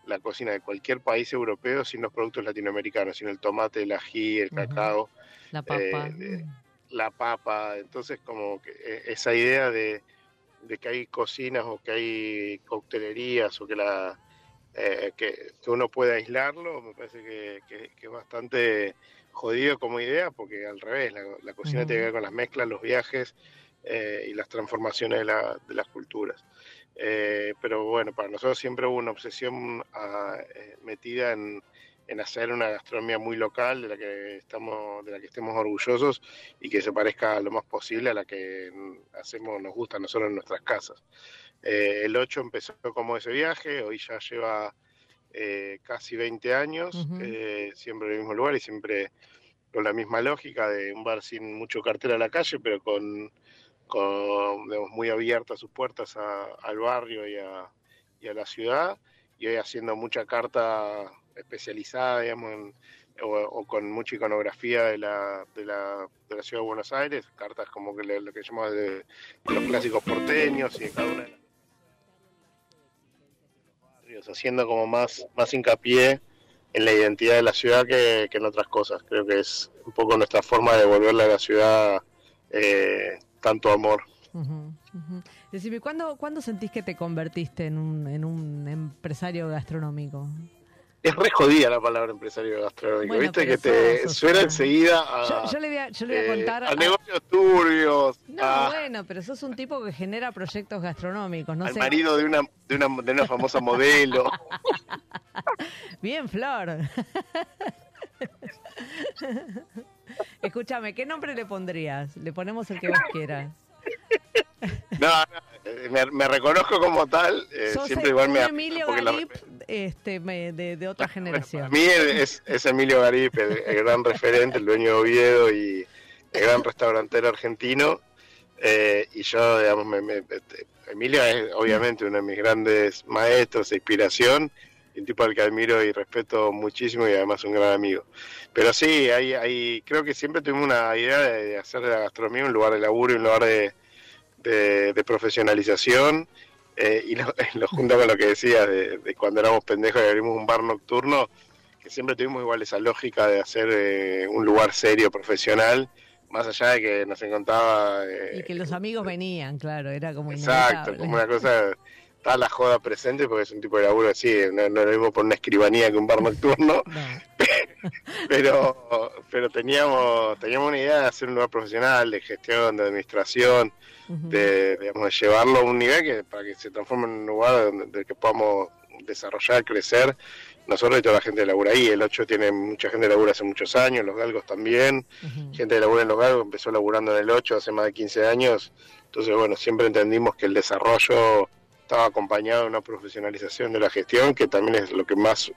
la cocina de cualquier país europeo sin los productos latinoamericanos, sin el tomate, el ají, el uh -huh. cacao, la papa. Eh, la papa, entonces como que eh, esa idea de de que hay cocinas o que hay coctelerías o que la eh, que, que, uno puede aislarlo, me parece que, que, que, es bastante jodido como idea, porque al revés, la, la cocina uh -huh. tiene que ver con las mezclas, los viajes eh, y las transformaciones de, la, de las culturas. Eh, pero bueno, para nosotros siempre hubo una obsesión a, eh, metida en, en hacer una gastronomía muy local de la que estamos de la que estemos orgullosos y que se parezca lo más posible a la que hacemos nos gusta nosotros en nuestras casas eh, el 8 empezó como ese viaje hoy ya lleva eh, casi 20 años uh -huh. eh, siempre en el mismo lugar y siempre con la misma lógica de un bar sin mucho cartel a la calle pero con, con digamos, muy abiertas sus puertas a, al barrio y a, y a la ciudad y hoy haciendo mucha carta especializada, digamos, en, o, con mucha iconografía de la, de la, de la ciudad de Buenos Aires, cartas como que lo que llamamos de, los clásicos porteños y de cada una de las haciendo como más, más hincapié en la identidad de la ciudad que, que, en otras cosas. Creo que es un poco nuestra forma de devolverle a la ciudad eh, tanto amor. Uh -huh, uh ¿cuándo, ¿cuándo sentís que te convertiste en un, en un empresario gastronómico? Es re jodida la palabra empresario gastronómico, bueno, ¿viste? Que te suena enseguida a, yo, yo, le voy a, yo le voy a contar. Eh, a, negocios turbios. No, a, bueno, pero sos un tipo que genera proyectos gastronómicos. No al sé. marido de una, de, una, de una famosa modelo. Bien, Flor. Escúchame, ¿qué nombre le pondrías? Le ponemos el que vos quieras. No, no me, me, reconozco como tal. Eh, siempre igual me Emilio Garip, la... este, de, de, otra generación. Bueno, para mí es, es Emilio Garip, el, el, gran referente, el dueño de Oviedo y el gran restaurantero argentino. Eh, y yo, digamos, me, me, Emilio es obviamente uno de mis grandes maestros e inspiración. Un tipo al que admiro y respeto muchísimo y además un gran amigo. Pero sí, hay, hay, creo que siempre tuvimos una idea de hacer de la gastronomía un lugar de laburo y un lugar de, de, de profesionalización eh, y lo, lo, junto con lo que decías de, de, cuando éramos pendejos y abrimos un bar nocturno, que siempre tuvimos igual esa lógica de hacer eh, un lugar serio, profesional, más allá de que nos encontraba... Eh, y que los amigos venían, claro, era como Exacto, como una cosa... Está la joda presente porque es un tipo de laburo así, no, no lo mismo por una escribanía que un bar nocturno, no. pero pero teníamos teníamos una idea de hacer un lugar profesional, de gestión, de administración, uh -huh. de, digamos, de llevarlo a un nivel que para que se transforme en un lugar donde, del que podamos desarrollar, crecer, nosotros y toda la gente que labura ahí. El 8 tiene mucha gente que labura hace muchos años, los galgos también. Gente que labura en los galgos empezó laburando en el 8 hace más de 15 años. Entonces, bueno, siempre entendimos que el desarrollo estaba acompañado de una profesionalización de la gestión, que también es lo que más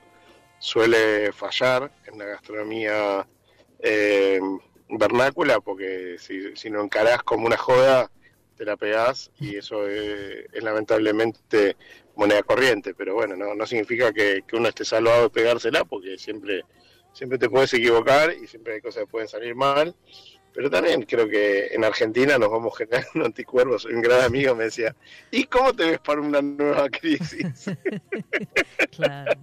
suele fallar en la gastronomía eh, vernácula, porque si, si no encarás como una joda, te la pegás y eso es, lamentablemente moneda corriente, pero bueno, no, no significa que, uno esté salvado de pegársela, porque siempre, siempre te puedes equivocar y siempre hay cosas que pueden salir mal, pero también creo que en Argentina nos vamos generando anticuerpos. Un gran amigo me decía, ¿y cómo te ves para una nueva crisis? claro.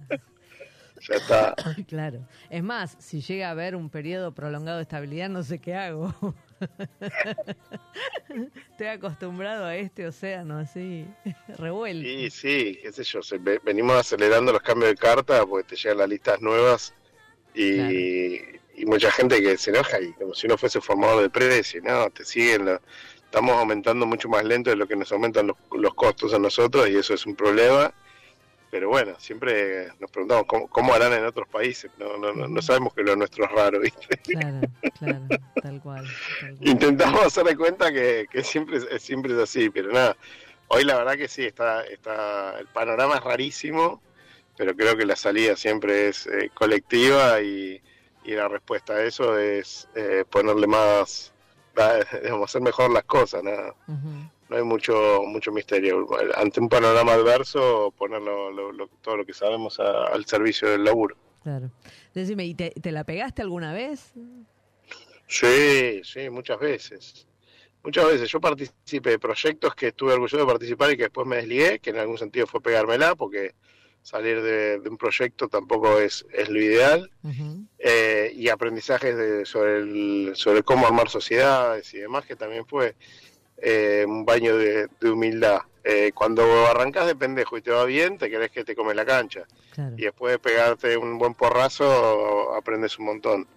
ya está. Claro. Es más, si llega a haber un periodo prolongado de estabilidad, no sé qué hago. Estoy acostumbrado a este océano así, revuelto. Sí, sí, qué sé yo. venimos acelerando los cambios de carta porque te llegan las listas nuevas y, mucha gente que se enoja y como si no fuese formador de precio, ¿no? Te siguen, estamos aumentando mucho más lento de lo que nos aumentan los, los costos a nosotros y eso es un problema pero bueno, siempre nos preguntamos cómo, harán en otros países. No, no, no, sabemos que lo nuestro es raro, ¿viste? Claro, claro, tal cual. Intentamos hacerle cuenta que, siempre, es, siempre es así, pero nada. Hoy la verdad que sí, está, está el panorama es rarísimo, pero creo que la salida siempre es eh, colectiva y, la respuesta a eso es eh, ponerle más, digamos, hacer mejor las cosas, nada no hay mucho mucho misterio. Ante un panorama adverso, poner todo lo que sabemos al servicio del laburo. Claro. Decime, ¿y te, la pegaste alguna vez? Sí, sí, muchas veces. Muchas veces. Yo participé de proyectos que estuve orgulloso de participar y que después me desligué, que en algún sentido fue pegármela, porque salir de, un proyecto tampoco es, es lo ideal. Eh, y aprendizajes sobre, el, sobre cómo armar sociedades y demás, que también fue eh, un baño de, humildad. Eh, cuando arrancas de pendejo y te va bien, te querés que te come la cancha. Y después de pegarte un buen porrazo, aprendes un montón.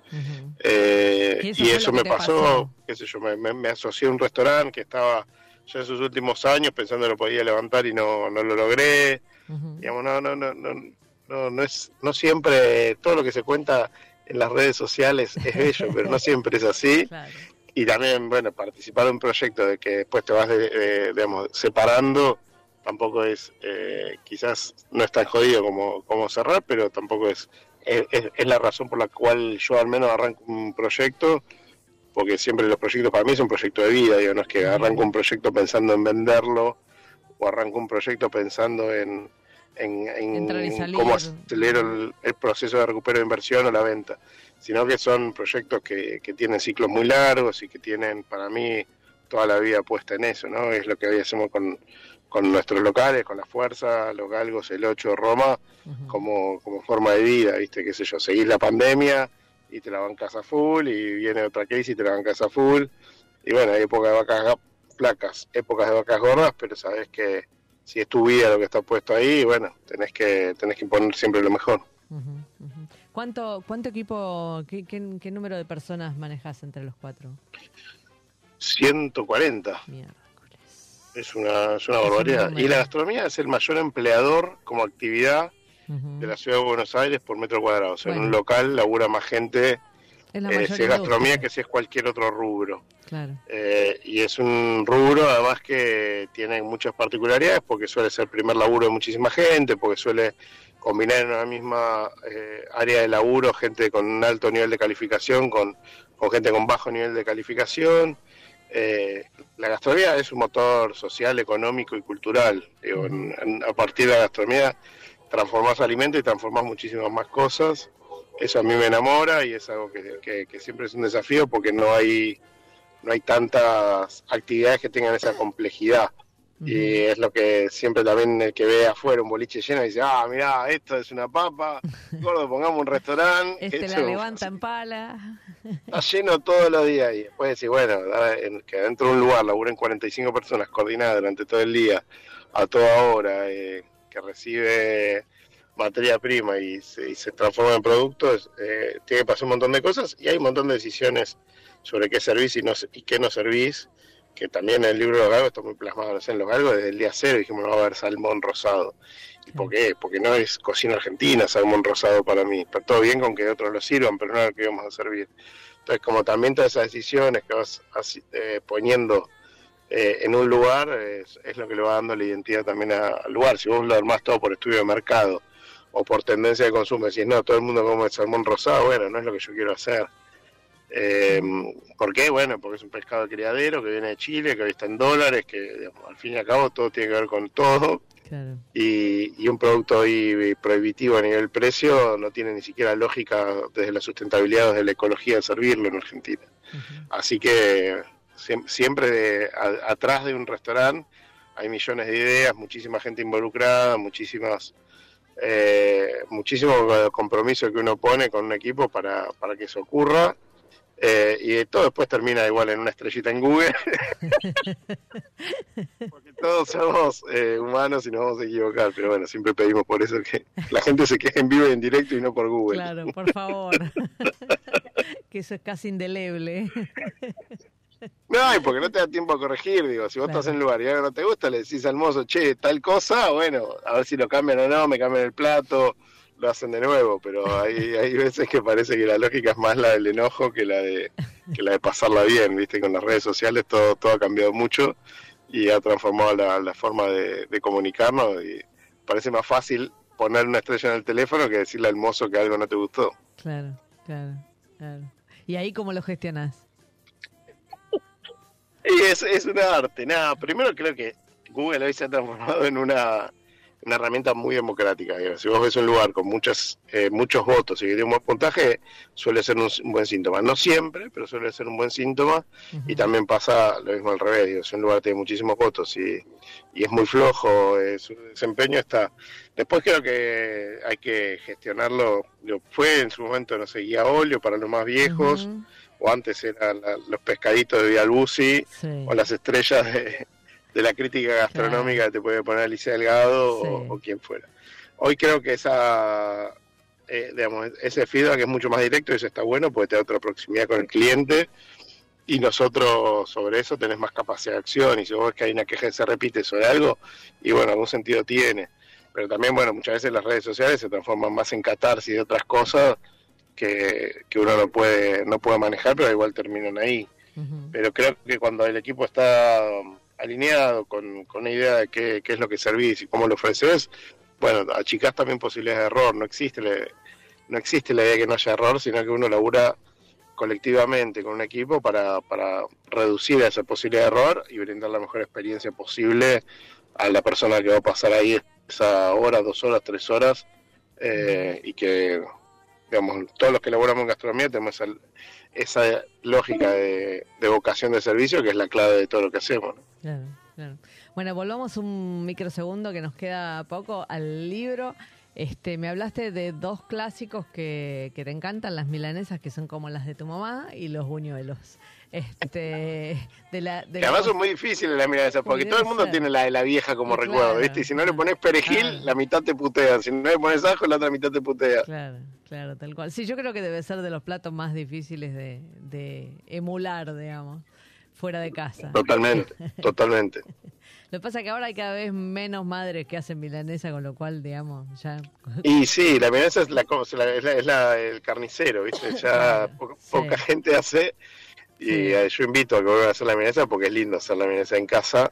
Eh, y eso, me pasó, qué sé yo, me, asocié a un restaurante que estaba ya en sus últimos años pensando que lo podía levantar y no, no lo logré. Digamos, no, no, no, no, no, es, no siempre todo lo que se cuenta en las redes sociales es bello, pero no siempre es así. Y también, bueno, participar en un proyecto de que después te vas, de, digamos, separando, tampoco es, eh, quizás no es tan jodido como, como cerrar, pero tampoco es, es, la razón por la cual yo al menos arranco un proyecto, porque siempre los proyectos para mí son proyectos de vida, digo, no es que arranco un proyecto pensando en venderlo, o arranco un proyecto pensando en, en, cómo acelero el, proceso de recupero de inversión o la venta sino que son proyectos que, que tienen ciclos muy largos y que tienen para mí toda la vida puesta en eso, ¿no? Es lo que hoy hacemos con, con nuestros locales, con la fuerza, los galgos, el 8, Roma, como, como forma de vida, ¿viste? Qué sé yo, seguís la pandemia y te la bancas a full, y viene otra crisis y te la bancas a full, y bueno, hay épocas de vacas placas, épocas de vacas gordas, pero sabes que si es tu vida lo que está puesto ahí, bueno, tenés que, tenés que imponer siempre lo mejor. ¿Cuánto, cuánto equipo, qué, qué, número de personas manejas entre los cuatro? 140. Es una, es una barbaridad. Y la gastronomía es el mayor empleador como actividad de la ciudad de Buenos Aires por metro cuadrado. O sea, en un local labura más gente es gastronomía que si es cualquier otro rubro. Claro. Eh, y es un rubro además que tiene muchas particularidades porque suele ser el primer laburo de muchísima gente, porque suele combinar en una misma eh, área de laburo gente con un alto nivel de calificación con, gente con bajo nivel de calificación. Eh, la gastronomía es un motor social, económico y cultural. a partir de la gastronomía transformás alimentos y transformás muchísimas más cosas. Eso a mí me enamora y es algo que, que siempre es un desafío porque no hay, no hay tantas actividades que tengan esa complejidad. Y es lo que siempre también el que ve afuera un boliche lleno dice, ah, mirá, esto es una papa, gordo, pongamos un restaurante. Este la levanta en pala. Está lleno todos los días y después decir, bueno, que dentro de un lugar laburen 45 personas coordinadas durante todo el día, a toda hora, eh, que recibe materia prima y se, transforma en productos, eh, tiene que pasar un montón de cosas y hay un montón de decisiones sobre qué servís y, no, y qué no servís que también en el libro de los galgos está muy plasmado en los galgos, desde el día cero dijimos no va a haber salmón rosado. ¿Y por qué? Porque no es cocina argentina salmón rosado para mí. Está todo bien con que otros lo sirvan, pero no es lo que íbamos a servir. Entonces, como también todas esas decisiones que vas eh, poniendo eh, en un lugar es, lo que le va dando la identidad también al lugar. Si vos lo armás todo por estudio de mercado o por tendencia de consumo, decís, no, todo el mundo come salmón rosado, bueno, no es lo que yo quiero hacer. Eh, ¿Por qué? Bueno, porque es un pescado de criadero que viene de Chile, que hoy está en dólares, que al fin y al cabo todo tiene que ver con todo. Y, un producto hoy prohibitivo a nivel precio no tiene ni siquiera lógica desde la sustentabilidad, desde la ecología de servirlo en Argentina. Así que siempre atrás de un restaurante hay millones de ideas, muchísima gente involucrada, muchísimas eh, muchísimo compromiso que uno pone con un equipo para, para que eso ocurra eh, y todo después termina igual en una estrellita en Google. Porque todos somos eh, humanos y nos vamos a equivocar, pero bueno, siempre pedimos por eso que la gente se queje en vivo y en directo y no por Google. Claro, por favor. que eso es casi indeleble. No, y porque no te da tiempo a corregir, digo, si vos estás en un lugar y algo no te gusta, le decís al mozo, che, tal cosa, bueno, a ver si lo cambian o no, me cambian el plato, lo hacen de nuevo, pero hay, hay veces que parece que la lógica es más la del enojo que la de que la de pasarla bien, viste, con las redes sociales todo, todo ha cambiado mucho y ha transformado la, forma de, comunicarnos y parece más fácil poner una estrella en el teléfono que decirle al mozo que algo no te gustó. Claro, claro, claro. ¿Y ahí cómo lo gestionás? Y es, es un arte, nada, primero creo que Google hoy se ha transformado en una una herramienta muy democrática. Si vos ves un lugar con muchas, eh, muchos votos y que tiene un buen puntaje, suele ser un, buen síntoma. No siempre, pero suele ser un buen síntoma. Y también pasa lo mismo al revés. si un lugar tiene muchísimos votos y, y es muy flojo, eh, su desempeño está. Después creo que hay que gestionarlo. Fue en su momento, no sé, guía óleo para los más viejos. O antes eran los pescaditos de Vialbusi o las estrellas de, de la crítica gastronómica que te puede poner Alicia Delgado o, quien fuera. Hoy creo que esa, eh, digamos, ese feedback es mucho más directo y eso está bueno porque te da otra proximidad con el cliente y nosotros sobre eso tenés más capacidad de acción y si vos ves que hay una queja que se repite sobre algo y bueno, algún sentido tiene. Pero también, bueno, muchas veces las redes sociales se transforman más en catarsis de otras cosas que, que uno no puede, no puede manejar, pero igual terminan ahí. Pero creo que cuando el equipo está alineado con, con una idea de qué, es lo que servís y cómo lo ofreces, bueno, achicás también posibilidades de error, no existe, no existe la idea de que no haya error, sino que uno labura colectivamente con un equipo para, para reducir esa posibilidad de error y brindar la mejor experiencia posible a la persona que va a pasar ahí esa hora, dos horas, tres horas, eh, y que, digamos, todos los que laboramos en gastronomía tenemos esa, lógica de, vocación de servicio que es la clave de todo lo que hacemos. Claro, claro. Bueno, volvamos un microsegundo que nos queda poco al libro. Este, me hablaste de dos clásicos que, que te encantan, las milanesas que son como las de tu mamá y los buñuelos. Este, de la, de además son muy difíciles las milanesas, porque todo el mundo tiene la de la vieja como recuerdo, ¿viste? Y si no le pones perejil, la mitad te putea. Si no le pones ajo, la otra mitad te putea. Claro, claro, tal cual. Sí, yo creo que debe ser de los platos más difíciles de, de emular, digamos, fuera de casa. Totalmente, totalmente. Lo que pasa es que ahora hay cada vez menos madres que hacen milanesa, con lo cual, digamos, ya... Y sí, la milanesa es, la, es, la, el carnicero, ¿viste? Ya poca gente hace y eh, yo invito a que vuelvan a hacer la milanesa porque es lindo hacer la milanesa en casa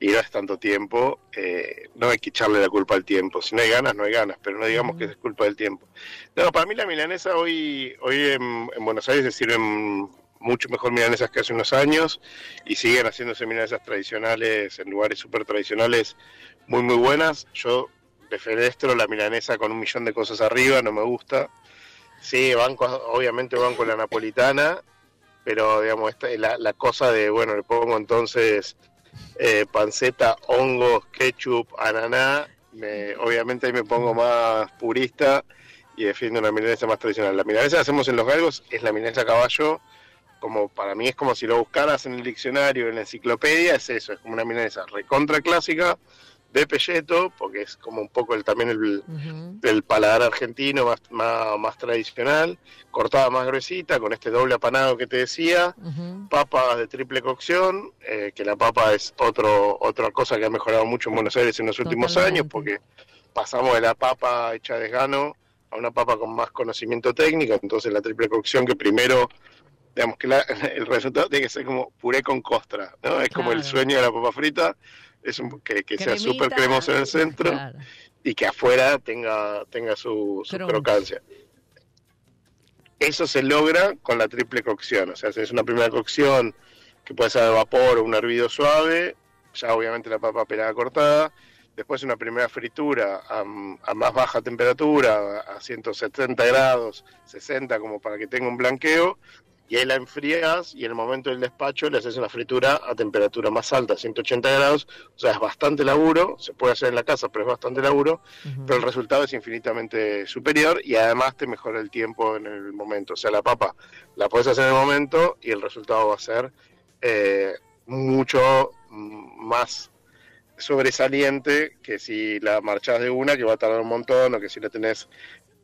y no es tanto tiempo. Eh, no hay que echarle la culpa al tiempo. Si no hay ganas, no hay ganas, pero no digamos que es culpa del tiempo. No, para mí la milanesa hoy, hoy en, Buenos Aires se sirven mucho mejor milanesas que hace unos años y siguen haciéndose milanesas tradicionales en lugares súper tradicionales muy, muy buenas. Yo defenestro la milanesa con un millón de cosas arriba, no me gusta. Sí, banco, obviamente banco la napolitana pero digamos, esta, la, la cosa de, bueno, le pongo entonces eh, panceta, hongos, ketchup, ananá, me, obviamente ahí me pongo más purista y defiendo una milanesa más tradicional. La milanesa que hacemos en los galgos es la milanesa a caballo, como para mí es como si lo buscaras en el diccionario, en la enciclopedia, es eso, es como una milanesa recontra clásica, de pelleto, porque es como un poco el, también el, el paladar argentino más, más, más tradicional, cortada más gruesita, con este doble apanado que te decía, Ujú. papas de triple cocción, eh, que la papa es otro, otra cosa que ha mejorado mucho en Buenos Aires en los últimos años, porque pasamos de la papa hecha de desgano a una papa con más conocimiento técnico, entonces la triple cocción que primero, digamos que la- el resultado tiene que ser como puré con costra, ¿no? Es como el sueño de la papa frita, es un- que, que sea súper cremoso en el centro Claro. y que afuera tenga, tenga su, su crocancia. Eso se logra con la triple cocción, o sea, si es una primera cocción que puede ser de vapor o un hervido suave, ya obviamente la papa pelada cortada, después una primera fritura a, a más baja temperatura, a 170 grados, 60 como para que tenga un blanqueo, y ahí la enfrías y en el momento del despacho le haces una fritura a temperatura más alta, 180 grados, o sea, es bastante laburo, se puede hacer en la casa, pero es bastante laburo, pero el resultado es infinitamente superior y además te mejora el tiempo en el momento. O sea, la papa la puedes hacer en el momento y el resultado va a ser eh, mucho más sobresaliente que si la marchás de una, que va a tardar un montón, o que si la tenés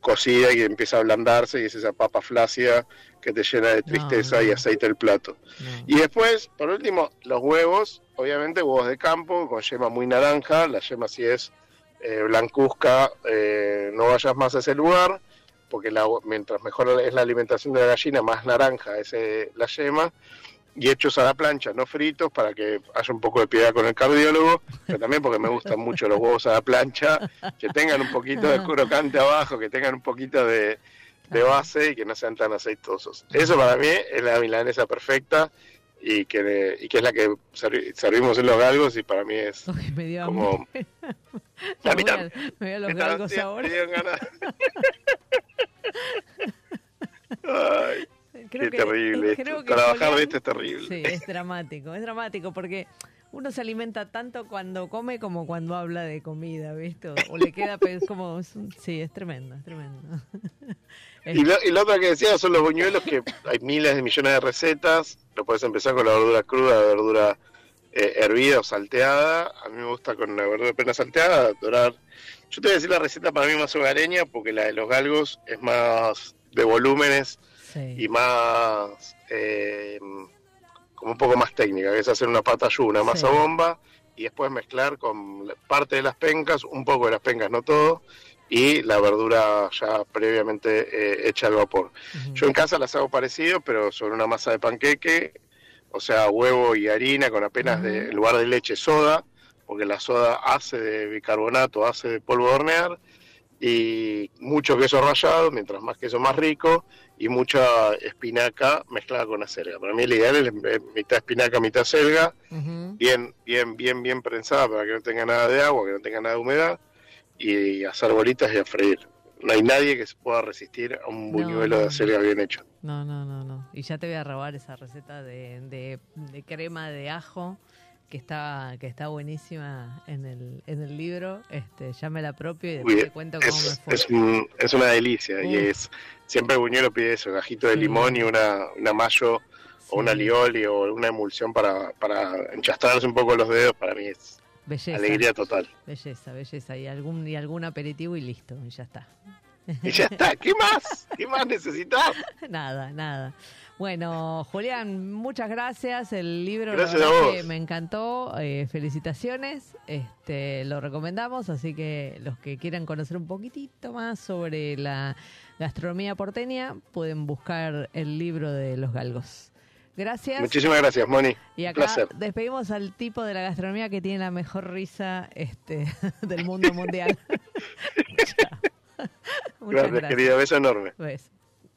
cocida y empieza a ablandarse y es esa papa flácida que te llena de tristeza no. y aceite el plato. No. Y después, por último, los huevos, obviamente huevos de campo con yema muy naranja, la yema si es eh, blancuzca, eh, no vayas más a ese lugar, porque la- mientras mejor es la alimentación de la gallina, más naranja es eh, la yema, y hechos a la plancha, no fritos, para que haya un poco de piedad con el cardiólogo, pero también porque me gustan mucho los huevos a la plancha, que tengan un poquito de crocante abajo, que tengan un poquito de, de base y que no sean tan aceitosos. Eso para mí es la milanesa perfecta y que, y que es la que servi- servimos en los galgos y para mí es Uy, me dio como... hambre. A Ya mí voy a- también. me voy a los galgos ahora. Ay, Creo qué que- terrible. creo que Trabajar Julián- de esto es terrible. Sí, es dramático, es dramático porque uno se alimenta tanto cuando come como cuando habla de comida, ¿viste? O, le queda como... es un- Sí, es tremendo, es tremendo. Y lo, y lo otro que decía son los buñuelos, que hay miles de millones de recetas. Lo puedes empezar con la verdura cruda, la verdura eh, hervida o salteada. A mí me gusta con la verdura apenas salteada, dorar. Yo te voy a decir la receta para mí más hogareña, porque la de los galgos es más de volúmenes sí. y más eh, como un poco más técnica, que es hacer una patayú, una masa Sí. bomba y después mezclar con parte de las pencas, un poco de las pencas, no todo, y la verdura ya previamente eh, hecha al vapor. Yo en casa las hago parecido, pero sobre una masa de panqueque, o sea, huevo y harina con apenas de, Ujú. en lugar de leche soda, porque la soda hace de bicarbonato, hace de polvo de hornear, y mucho queso rallado, mientras más queso más rico, y mucha espinaca mezclada con acelga. Para mí el ideal es eh, mitad espinaca, mitad Ujú. bien, bien, bien, bien prensada para que no tenga nada de agua, que no tenga nada de humedad, y hacer bolitas y a freír. No hay nadie que se pueda resistir a un buñuelo no, de acelga bien hecho. No, no, no, no. Y ya te voy a robar esa receta de, de, de crema de ajo que está que está buenísima en el, en el libro. Este, ya me la apropio y después Uy, te cuento cómo me es, fue. es, un- es una delicia y es siempre el buñuelo pide eso, gajito de Sí. limón y una, una mayo o una lioli o una emulsión para, para enchastrarse un poco los dedos, para mí es Belleza. alegría total. Belleza, belleza. Y algún, y algún aperitivo y listo, y ya está. Y ya está, ¿qué más? ¿Qué más necesitas? nada, nada. Bueno, Julián, muchas gracias. El libro la Gracias a verdad vos. que me encantó. Eh, felicitaciones. Este, lo recomendamos, así que los que quieran conocer un poquitito más sobre la gastronomía porteña pueden buscar el libro de los galgos. Gracias. Muchísimas gracias, Moni. Y acá placer. despedimos al tipo de la gastronomía que tiene la mejor risa este, del mundo mundial. Chao. Muchas Gracias, querida. Beso enorme. Pues,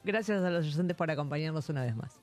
gracias a los oyentes por acompañarnos una vez más.